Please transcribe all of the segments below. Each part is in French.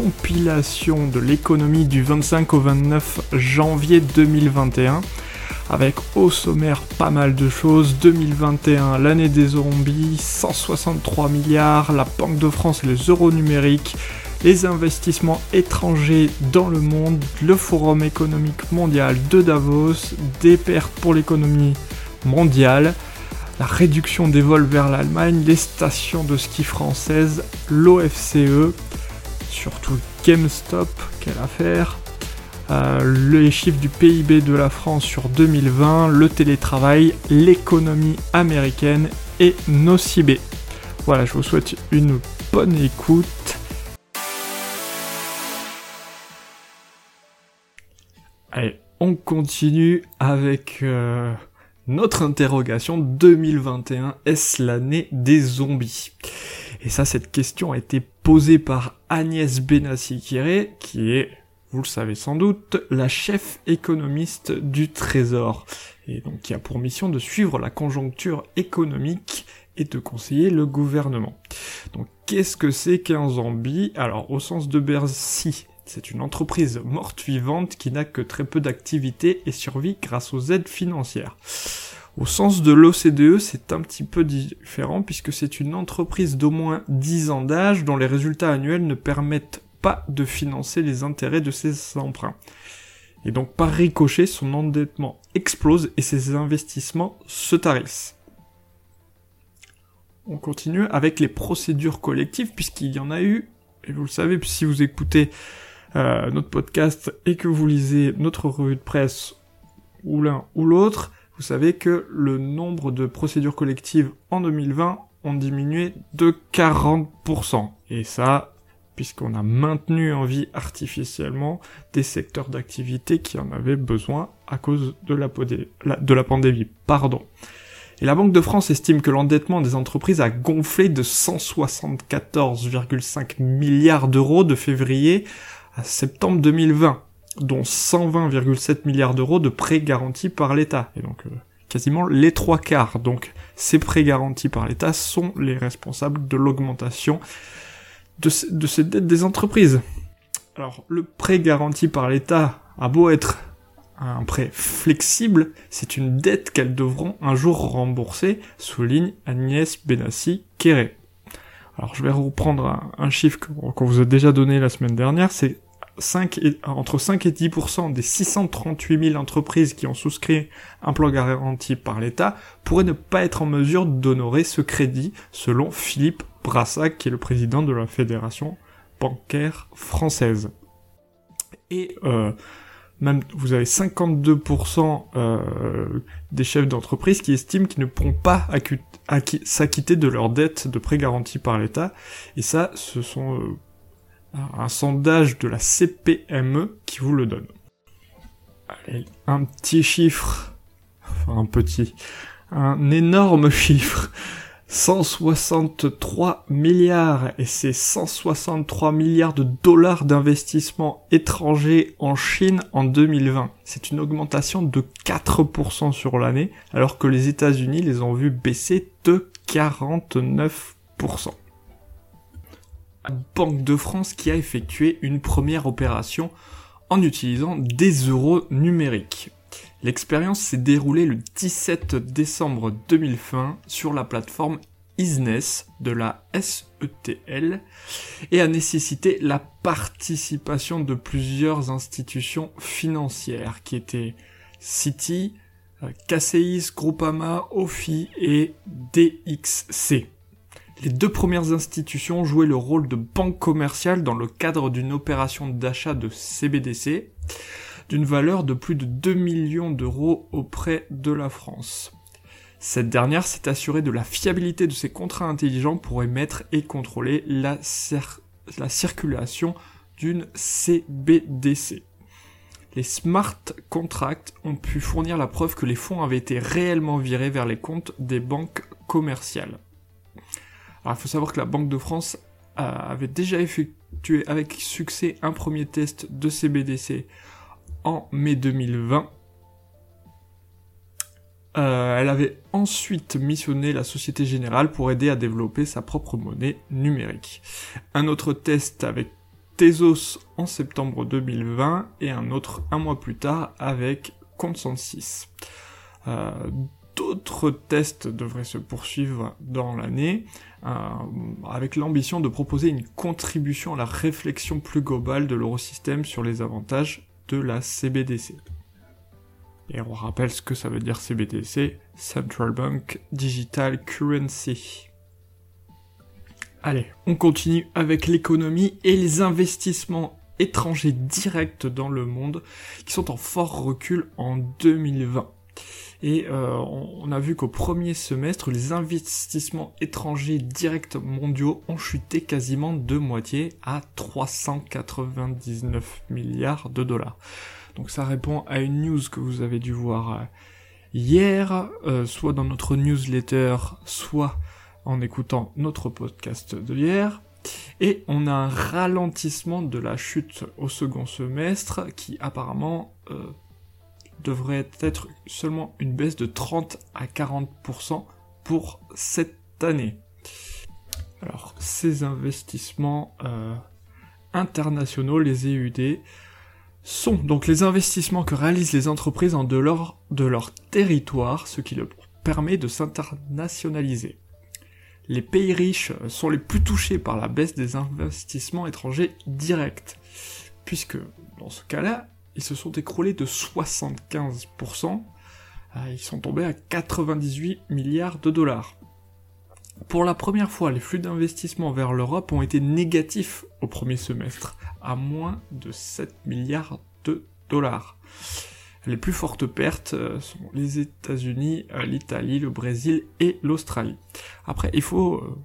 compilation de l'économie du 25 au 29 janvier 2021 avec au sommaire pas mal de choses. 2021, l'année des zombies, 163 milliards, la Banque de France et les euros numériques, les investissements étrangers dans le monde, le Forum économique mondial de Davos, des pertes pour l'économie mondiale, la réduction des vols vers l'Allemagne, les stations de ski françaises, l'OFCE, surtout GameStop, quelle affaire, euh, les chiffres du PIB de la France sur 2020, le télétravail, l'économie américaine et nos CIB. Voilà, je vous souhaite une bonne écoute. Allez, on continue avec euh, notre interrogation 2021. Est-ce l'année des zombies? Et ça, cette question a été posée par Agnès Benassi-Kéré, qui est, vous le savez sans doute, la chef économiste du Trésor. Et donc qui a pour mission de suivre la conjoncture économique et de conseiller le gouvernement. Donc qu'est-ce que c'est qu'un zombie? Alors au sens de Bercy, c'est une entreprise morte vivante qui n'a que très peu d'activité et survit grâce aux aides financières. Au sens de l'OCDE, c'est un petit peu différent puisque c'est une entreprise d'au moins 10 ans d'âge dont les résultats annuels ne permettent pas de financer les intérêts de ses emprunts. Et donc par ricochet, son endettement explose et ses investissements se tarissent. On continue avec les procédures collectives puisqu'il y en a eu, et vous le savez, si vous écoutez euh, notre podcast et que vous lisez notre revue de presse ou l'un ou l'autre, vous savez que le nombre de procédures collectives en 2020 ont diminué de 40%. Et ça, puisqu'on a maintenu en vie artificiellement des secteurs d'activité qui en avaient besoin à cause de la, pandémie. Pardon. Et la Banque de France estime que l'endettement des entreprises a gonflé de 174,5 milliards d'euros de février à septembre 2020, dont 120,7 milliards d'euros de prêts garantis par l'État. Et donc euh, quasiment les trois quarts. Donc ces prêts garantis par l'État sont les responsables de l'augmentation de, ces dettes des entreprises. Alors le prêt garanti par l'État a beau être un prêt flexible, c'est une dette qu'elles devront un jour rembourser, souligne Agnès Benassi Kéré. Alors je vais reprendre un chiffre qu'on vous a déjà donné la semaine dernière, c'est 5 et, entre 5 et 10% des 638 000 entreprises qui ont souscrit un plan garanti par l'État pourraient ne pas être en mesure d'honorer ce crédit, selon Philippe Brassac, qui est le président de la Fédération bancaire française. Et euh, même vous avez 52% euh, des chefs d'entreprise qui estiment qu'ils ne pourront pas s'acquitter de leurs dettes de prêts garantis par l'État. Et ça, ce sont euh, un sondage de la CPME qui vous le donne. Allez, un petit chiffre, enfin un petit, un énorme chiffre. 163 milliards et c'est 163 milliards de dollars d'investissement étrangers en Chine en 2020. C'est une augmentation de 4% sur l'année alors que les États-Unis les ont vus baisser de 49%. Banque de France qui a effectué une première opération en utilisant des euros numériques. L'expérience s'est déroulée le 17 décembre 2020 sur la plateforme Isness de la SETL et a nécessité la participation de plusieurs institutions financières qui étaient Citi, KCIS, Groupama, OFI et DXC. Les deux premières institutions jouaient le rôle de banque commerciale dans le cadre d'une opération d'achat de CBDC d'une valeur de plus de 2 millions d'euros auprès de la France. Cette dernière s'est assurée de la fiabilité de ses contrats intelligents pour émettre et contrôler la, la circulation d'une CBDC. les smart contracts ont pu fournir la preuve que les fonds avaient été réellement virés vers les comptes des banques commerciales. Alors il faut savoir que la Banque de France avait déjà effectué avec succès un premier test de CBDC en mai 2020. Euh, elle avait ensuite missionné la Société Générale pour aider à développer sa propre monnaie numérique. Un autre test avec Tezos en septembre 2020 et un autre un mois plus tard avec Consensus. Euh, d'autres tests devraient se poursuivre dans l'année euh, avec l'ambition de proposer une contribution à la réflexion plus globale de l'eurosystème sur les avantages de la CBDC. Et on rappelle ce que ça veut dire CBDC, Central Bank Digital Currency. Allez, on continue avec l'économie et les investissements étrangers directs dans le monde qui sont en fort recul en 2020. Et euh, on a vu qu'au premier semestre, les investissements étrangers directs mondiaux ont chuté quasiment de moitié à 399 milliards de dollars. Donc ça répond à une news que vous avez dû voir euh, hier, euh, soit dans notre newsletter, soit en écoutant notre podcast de hier. Et on a un ralentissement de la chute au second semestre qui apparemment devrait être seulement une baisse de 30 à 40% pour cette année. Alors ces investissements internationaux, les EUD, sont donc les investissements que réalisent les entreprises en dehors de leur territoire, ce qui leur permet de s'internationaliser. Les pays riches sont les plus touchés par la baisse des investissements étrangers directs, puisque dans ce cas-là, ils se sont écroulés de 75%, euh, ils sont tombés à 98 milliards de dollars. Pour la première fois, les flux d'investissement vers l'Europe ont été négatifs au premier semestre, à moins de 7 milliards de dollars. Les plus fortes pertes euh, sont les États-Unis, euh, l'Italie, le Brésil et l'Australie. Après, il faut euh,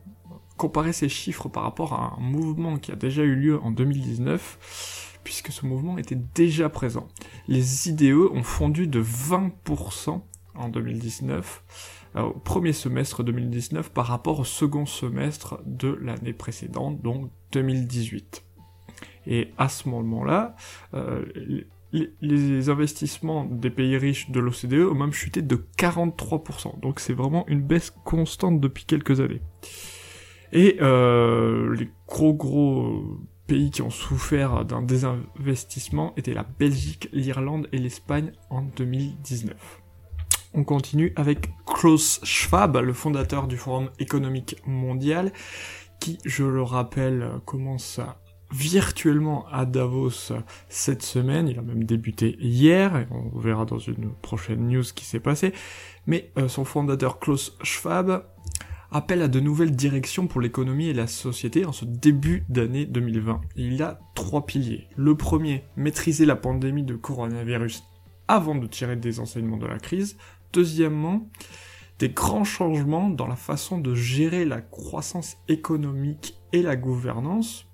comparer ces chiffres par rapport à un mouvement qui a déjà eu lieu en 2019, puisque ce mouvement était déjà présent. Les IDE ont fondu de 20% en 2019 au premier semestre 2019 par rapport au second semestre de l'année précédente, donc 2018. Et à ce moment-là, euh, les, investissements des pays riches de l'OCDE ont même chuté de 43%. Donc c'est vraiment une baisse constante depuis quelques années. Et euh, les gros gros pays qui ont souffert d'un désinvestissement étaient la Belgique, l'Irlande et l'Espagne en 2019. On continue avec Klaus Schwab, le fondateur du Forum économique mondial, qui, je le rappelle, commence virtuellement à Davos cette semaine. Il a même débuté hier, et on verra dans une prochaine news ce qui s'est passé. Mais euh, son fondateur Klaus Schwab appelle à de nouvelles directions pour l'économie et la société en ce début d'année 2020. il a trois piliers. Le premier, maîtriser la pandémie de coronavirus avant de tirer des enseignements de la crise. Deuxièmement, des grands changements dans la façon de gérer la croissance économique et la gouvernance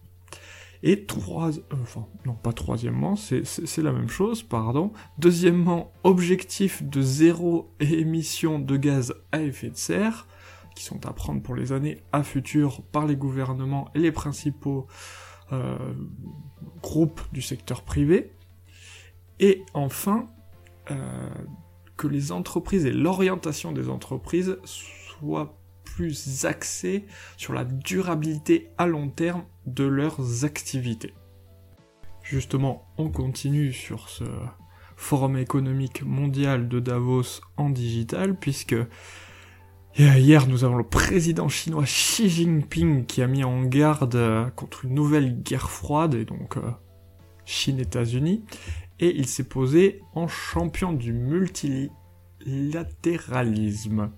et trois, euh, enfin, non pas troisièmement, c'est la même chose, pardon. Deuxièmement, objectif de zéro émission de gaz à effet de serre, qui sont à prendre pour les années à futur par les gouvernements et les principaux euh, groupes du secteur privé. Et enfin, euh, que les entreprises et l'orientation des entreprises soient plus axés sur la durabilité à long terme de leurs activités. Justement, on continue sur ce forum économique mondial de Davos en digital, puisque hier nous avons le président chinois Xi Jinping qui a mis en garde contre une nouvelle guerre froide, et donc euh, Chine-États-Unis, et il s'est posé en champion du multilatéralisme.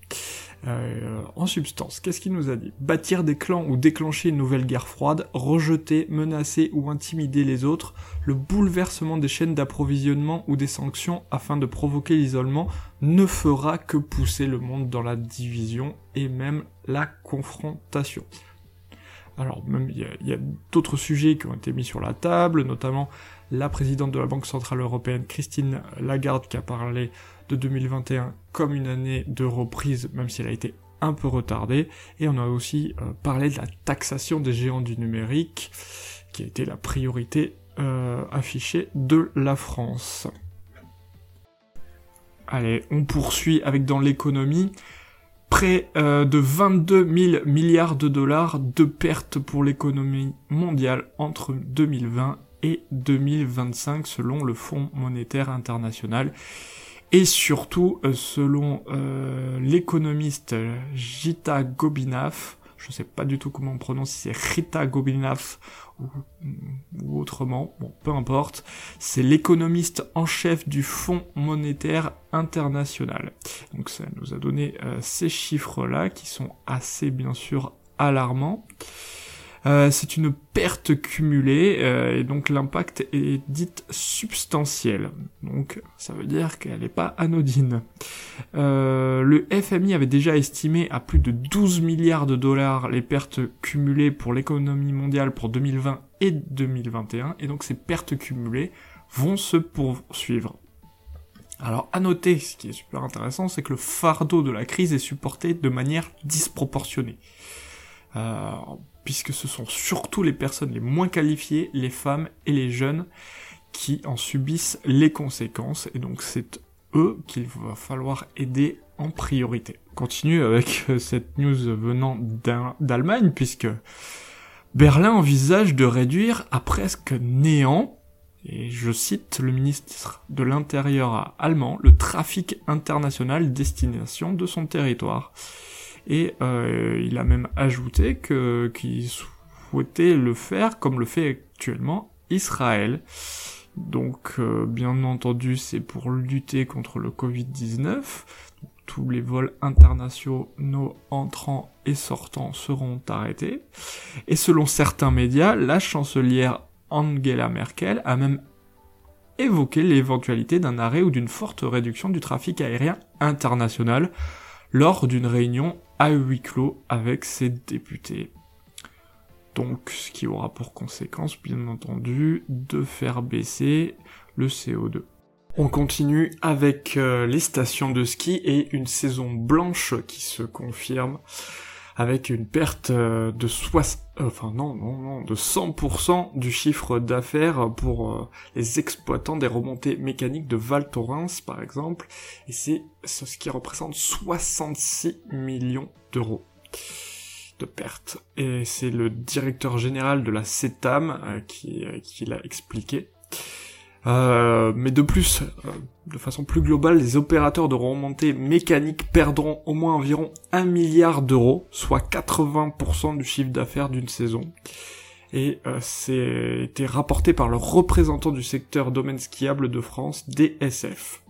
Euh, en substance, qu'est-ce qu'il nous a dit? Bâtir des clans ou déclencher une nouvelle guerre froide, rejeter, menacer ou intimider les autres, le bouleversement des chaînes d'approvisionnement ou des sanctions afin de provoquer l'isolement ne fera que pousser le monde dans la division et même la confrontation. Alors même il y a, d'autres sujets qui ont été mis sur la table, notamment la présidente de la Banque Centrale Européenne, Christine Lagarde, qui a parlé de 2021 comme une année de reprise, même si elle a été un peu retardée. Et on a aussi euh, parlé de la taxation des géants du numérique, qui a été la priorité euh, affichée de la France. Allez, on poursuit avec dans l'économie près euh, de 22 000 milliards de dollars de pertes pour l'économie mondiale entre 2020 et 2025 selon le Fonds monétaire international. Et surtout, euh, selon euh, l'économiste Gita Gobinath, je sais pas du tout comment on prononce, si c'est Rita Gobinath ou, autrement, bon, peu importe, c'est l'économiste en chef du Fonds monétaire international. Donc ça nous a donné euh, ces chiffres-là qui sont assez bien sûr alarmants. Euh, c'est une perte cumulée euh, et donc l'impact est dit substantiel. Donc ça veut dire qu'elle n'est pas anodine. Euh, le FMI avait déjà estimé à plus de 12 milliards de dollars les pertes cumulées pour l'économie mondiale pour 2020 et 2021 et donc ces pertes cumulées vont se poursuivre. Alors à noter, ce qui est super intéressant, c'est que le fardeau de la crise est supporté de manière disproportionnée. Puisque ce sont surtout les personnes les moins qualifiées, les femmes et les jeunes, qui en subissent les conséquences, et donc c'est eux qu'il va falloir aider en priorité. continue avec euh, cette news venant d'Allemagne, puisque Berlin envisage de réduire à presque néant, et je cite le ministre de l'Intérieur allemand, le trafic international destination de son territoire. Et euh, il a même ajouté que qu'il souhaitait le faire comme le fait actuellement Israël. Donc euh, bien entendu c'est pour lutter contre le Covid-19. Tous les vols internationaux entrants et sortants seront arrêtés. Et selon certains médias, la chancelière Angela Merkel a même évoqué l'éventualité d'un arrêt ou d'une forte réduction du trafic aérien international lors d'une réunion à huis clos avec ses députés. Donc, ce qui aura pour conséquence, bien entendu, de faire baisser le CO2. On continue avec euh, les stations de ski et une saison blanche qui se confirme avec une perte euh, de 60, euh, enfin non, non, non, de 100% du chiffre d'affaires pour euh, les exploitants des remontées mécaniques de Val Thorens, par exemple, et c'est ce qui représente 66 millions d'euros de pertes. Et c'est le directeur général de la CETAM qui l'a expliqué. Euh, mais de plus, euh, de façon plus globale, les opérateurs de remontée mécanique perdront au moins environ 1 milliard d'euros, soit 80% du chiffre d'affaires d'une saison. Et euh, c'est été rapporté par le représentant du secteur domaine skiable de France, DSF.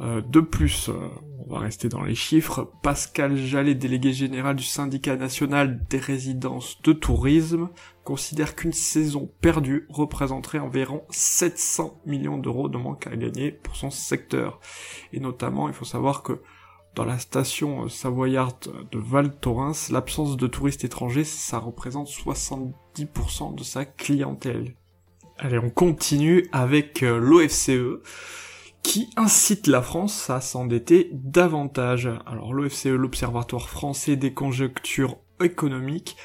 Euh, de plus, euh, on va rester dans les chiffres, Pascal Jallet, délégué général du syndicat national des résidences de tourisme, considère qu'une saison perdue représenterait environ 700 millions d'euros de manque à gagner pour son secteur. Et notamment, il faut savoir que dans la station savoyarde de Val Thorens, l'absence de touristes étrangers, ça représente 70% de sa clientèle. Allez, on continue avec euh, l'OFCE qui incite la France à s'endetter davantage. Alors l'OFCE, l'Observatoire français des conjonctures économiques,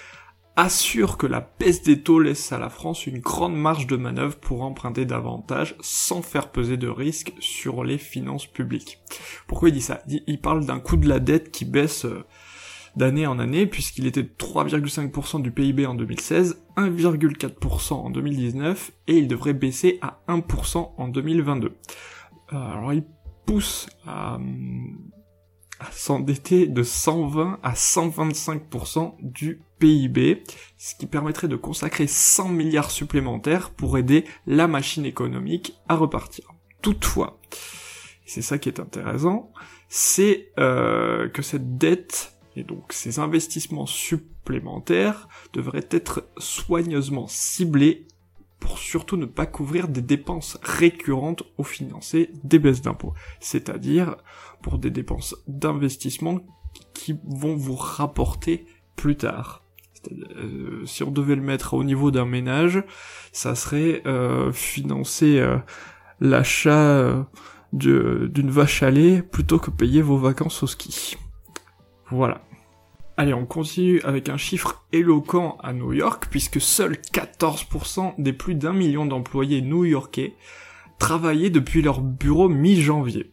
assure que la baisse des taux laisse à la France une grande marge de manœuvre pour emprunter davantage sans faire peser de risques sur les finances publiques. Pourquoi il dit ça? Il parle d'un coût de la dette qui baisse euh, d'année en année puisqu'il était de 3,5% du PIB en 2016, 1,4% en 2019 et il devrait baisser à 1% en 2022. Euh, alors il pousse à, s'endetter de 120 à 125% du PIB, ce qui permettrait de consacrer 100 milliards supplémentaires pour aider la machine économique à repartir. Toutefois, c'est ça qui est intéressant, c'est euh, que cette dette et donc ces investissements supplémentaires devraient être soigneusement ciblés pour surtout ne pas couvrir des dépenses récurrentes ou financer des baisses d'impôts, c'est-à-dire pour des dépenses d'investissement qui vont vous rapporter plus tard. Euh, si on devait le mettre au niveau d'un ménage, ça serait euh, financer euh, l'achat d'une vache à lait plutôt que payer vos vacances au ski. Voilà. Allez, on continue avec un chiffre éloquent à New York, puisque seuls 14% des plus d'un million d'employés new-yorkais travaillaient depuis leur bureau mi-janvier.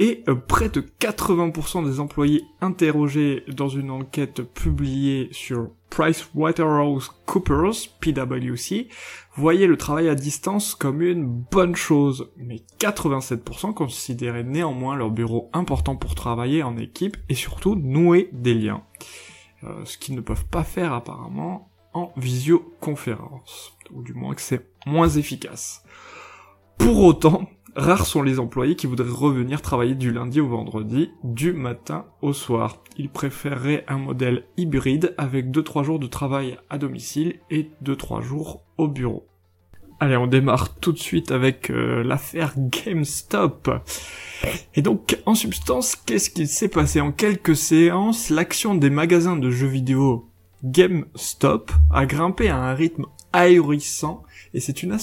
Et euh, près de 80% des employés interrogés dans une enquête publiée sur PricewaterhouseCoopers, PwC, voyaient le travail à distance comme une bonne chose, mais 87% considéraient néanmoins leur bureau important pour travailler en équipe et surtout nouer des liens. Euh, ce qu'ils ne peuvent pas faire apparemment en visioconférence, ou du moins que c'est moins efficace. Pour autant, Rares sont les employés qui voudraient revenir travailler du lundi au vendredi, du matin au soir. Ils préféreraient un modèle hybride avec 2-3 jours de travail à domicile et 2-3 jours au bureau. Allez, on démarre tout de suite avec euh, l'affaire GameStop. Et donc, en substance, qu'est-ce qu'il s'est passé? En quelques séances, l'action des magasins de jeux vidéo GameStop a grimpé à un rythme ahurissant et c'est une,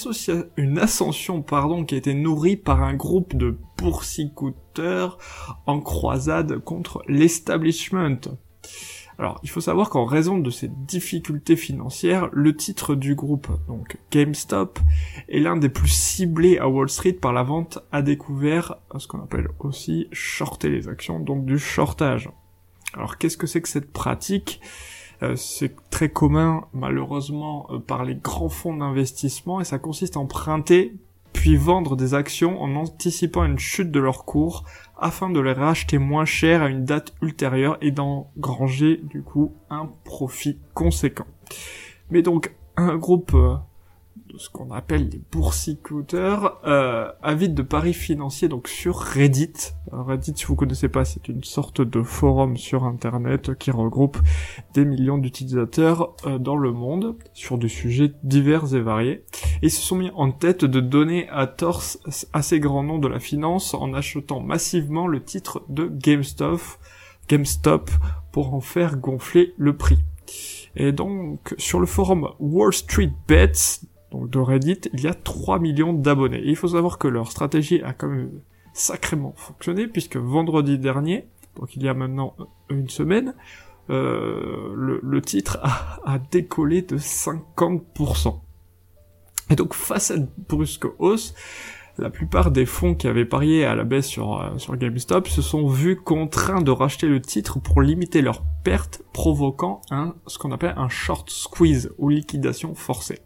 une ascension pardon, qui a été nourrie par un groupe de boursicoteurs en croisade contre l'establishment. Alors, il faut savoir qu'en raison de ces difficultés financières, le titre du groupe, donc GameStop, est l'un des plus ciblés à Wall Street par la vente à découvert, ce qu'on appelle aussi shorter les actions, donc du shortage. Alors, qu'est-ce que c'est que cette pratique? C'est très commun malheureusement euh, par les grands fonds d'investissement et ça consiste à emprunter puis vendre des actions en anticipant une chute de leur cours afin de les racheter moins cher à une date ultérieure et d'engranger du coup un profit conséquent. Mais donc un groupe euh, ce qu'on appelle les boursicoteurs, euh, avides de paris financiers donc sur Reddit. Reddit, si vous connaissez pas, c'est une sorte de forum sur Internet qui regroupe des millions d'utilisateurs euh, dans le monde sur des sujets divers et variés. Ils se sont mis en tête de donner à torse assez grand nom de la finance en achetant massivement le titre de GameStop, GameStop pour en faire gonfler le prix. Et donc, sur le forum Wall Street Bets, donc de Reddit, il y a 3 millions d'abonnés. Il faut savoir que leur stratégie a quand même sacrément fonctionné, puisque vendredi dernier, donc il y a maintenant une semaine, euh, le, titre a, décollé de 50%. Et donc face à une brusque hausse, la plupart des fonds qui avaient parié à la baisse sur, euh, GameStop se sont vus contraints de racheter le titre pour limiter leurs pertes, provoquant ce qu'on appelle un short squeeze ou liquidation forcée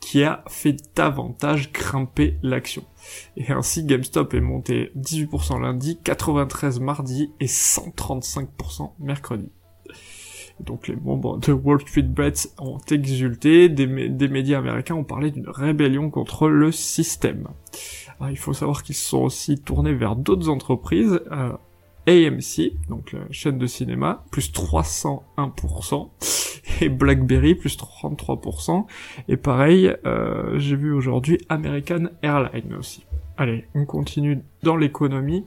qui a fait davantage grimper l'action. Et ainsi, GameStop est monté 18% lundi, 93 mardi et 135% mercredi. Donc les membres de Wall Street Bets ont exulté, des, médias américains ont parlé d'une rébellion contre le système. il faut savoir qu'ils se sont aussi tournés vers d'autres entreprises, euh, AMC, donc la chaîne de cinéma, plus 301%, et BlackBerry, plus 33%, et pareil, euh, j'ai vu aujourd'hui American Airlines aussi. Allez, on continue dans l'économie.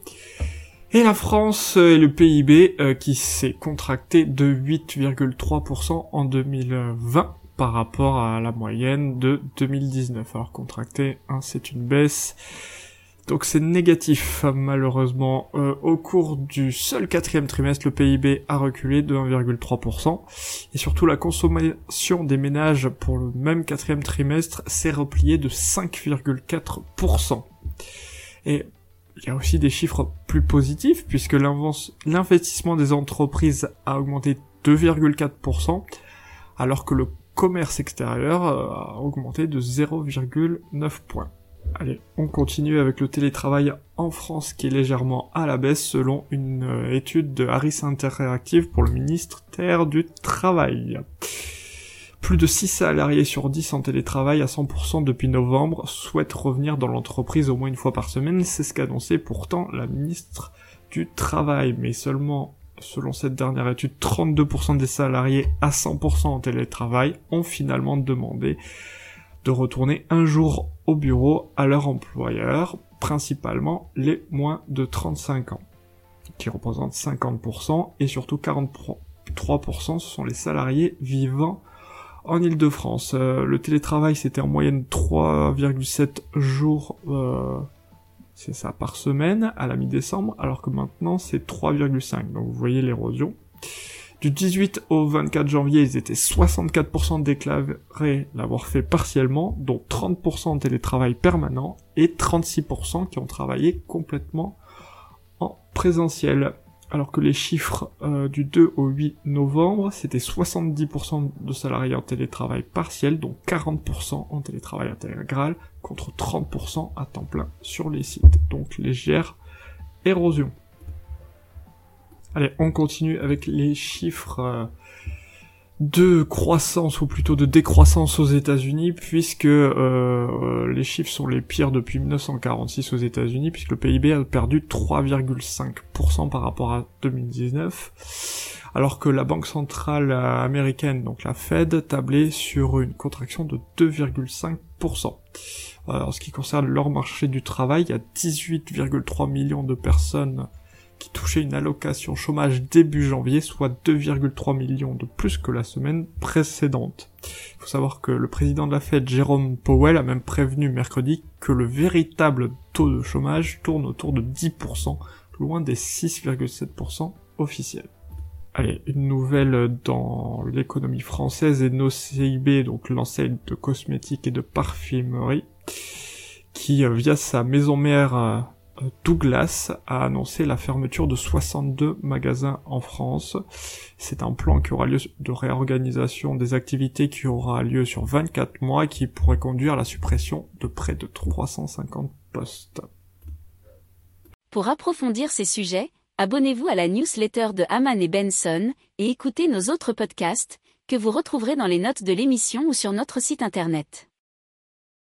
Et la France et le PIB euh, qui s'est contracté de 8,3% en 2020 par rapport à la moyenne de 2019. Alors contracté, hein, c'est une baisse donc c'est négatif malheureusement. Euh, au cours du seul quatrième trimestre, le PIB a reculé de 1,3%. Et surtout la consommation des ménages pour le même quatrième trimestre s'est repliée de 5,4%. Et il y a aussi des chiffres plus positifs puisque l'investissement des entreprises a augmenté 2,4% alors que le commerce extérieur euh, a augmenté de 0,9 points. Allez, on continue avec le télétravail en France qui est légèrement à la baisse selon une euh, étude de Harris Interactive pour le ministère du Travail. Plus de 6 salariés sur 10 en télétravail à 100% depuis novembre souhaitent revenir dans l'entreprise au moins une fois par semaine, c'est ce qu'a annoncé pourtant la ministre du Travail, mais seulement selon cette dernière étude, 32% des salariés à 100% en télétravail ont finalement demandé de retourner un jour au bureau à leur employeur, principalement les moins de 35 ans, qui représentent 50% et surtout 40%, 3%, ce sont les salariés vivant en Ile-de-France. Euh, le télétravail, c'était en moyenne 3,7 jours, euh, c'est ça, par semaine à la mi-décembre, alors que maintenant c'est 3,5. Donc vous voyez l'érosion. Du 18 au 24 janvier, ils étaient 64% déclarés l'avoir fait partiellement, dont 30% en télétravail permanent et 36% qui ont travaillé complètement en présentiel. Alors que les chiffres euh, du 2 au 8 novembre, c'était 70% de salariés en télétravail partiel, dont 40% en télétravail intégral, contre 30% à temps plein sur les sites. Donc légère érosion. Allez, on continue avec les chiffres euh, de croissance ou plutôt de décroissance aux États-Unis puisque euh, les chiffres sont les pires depuis 1946 aux États-Unis puisque le PIB a perdu 3,5% par rapport à 2019 alors que la banque centrale américaine donc la Fed tablait sur une contraction de 2,5%. En ce qui concerne leur marché du travail, il y a 18,3 millions de personnes qui touchait une allocation chômage début janvier, soit 2,3 millions de plus que la semaine précédente. Il faut savoir que le président de la Fed, Jérôme Powell, a même prévenu mercredi que le véritable taux de chômage tourne autour de 10%, loin des 6,7% officiels. Allez, une nouvelle dans l'économie française et nos CIB, donc l'enseigne de cosmétiques et de parfumerie, qui, euh, via sa maison mère euh, Douglas a annoncé la fermeture de 62 magasins en France. C'est un plan qui aura lieu de réorganisation des activités qui aura lieu sur 24 mois et qui pourrait conduire à la suppression de près de 350 postes. Pour approfondir ces sujets, abonnez-vous à la newsletter de Haman et Benson et écoutez nos autres podcasts que vous retrouverez dans les notes de l'émission ou sur notre site internet.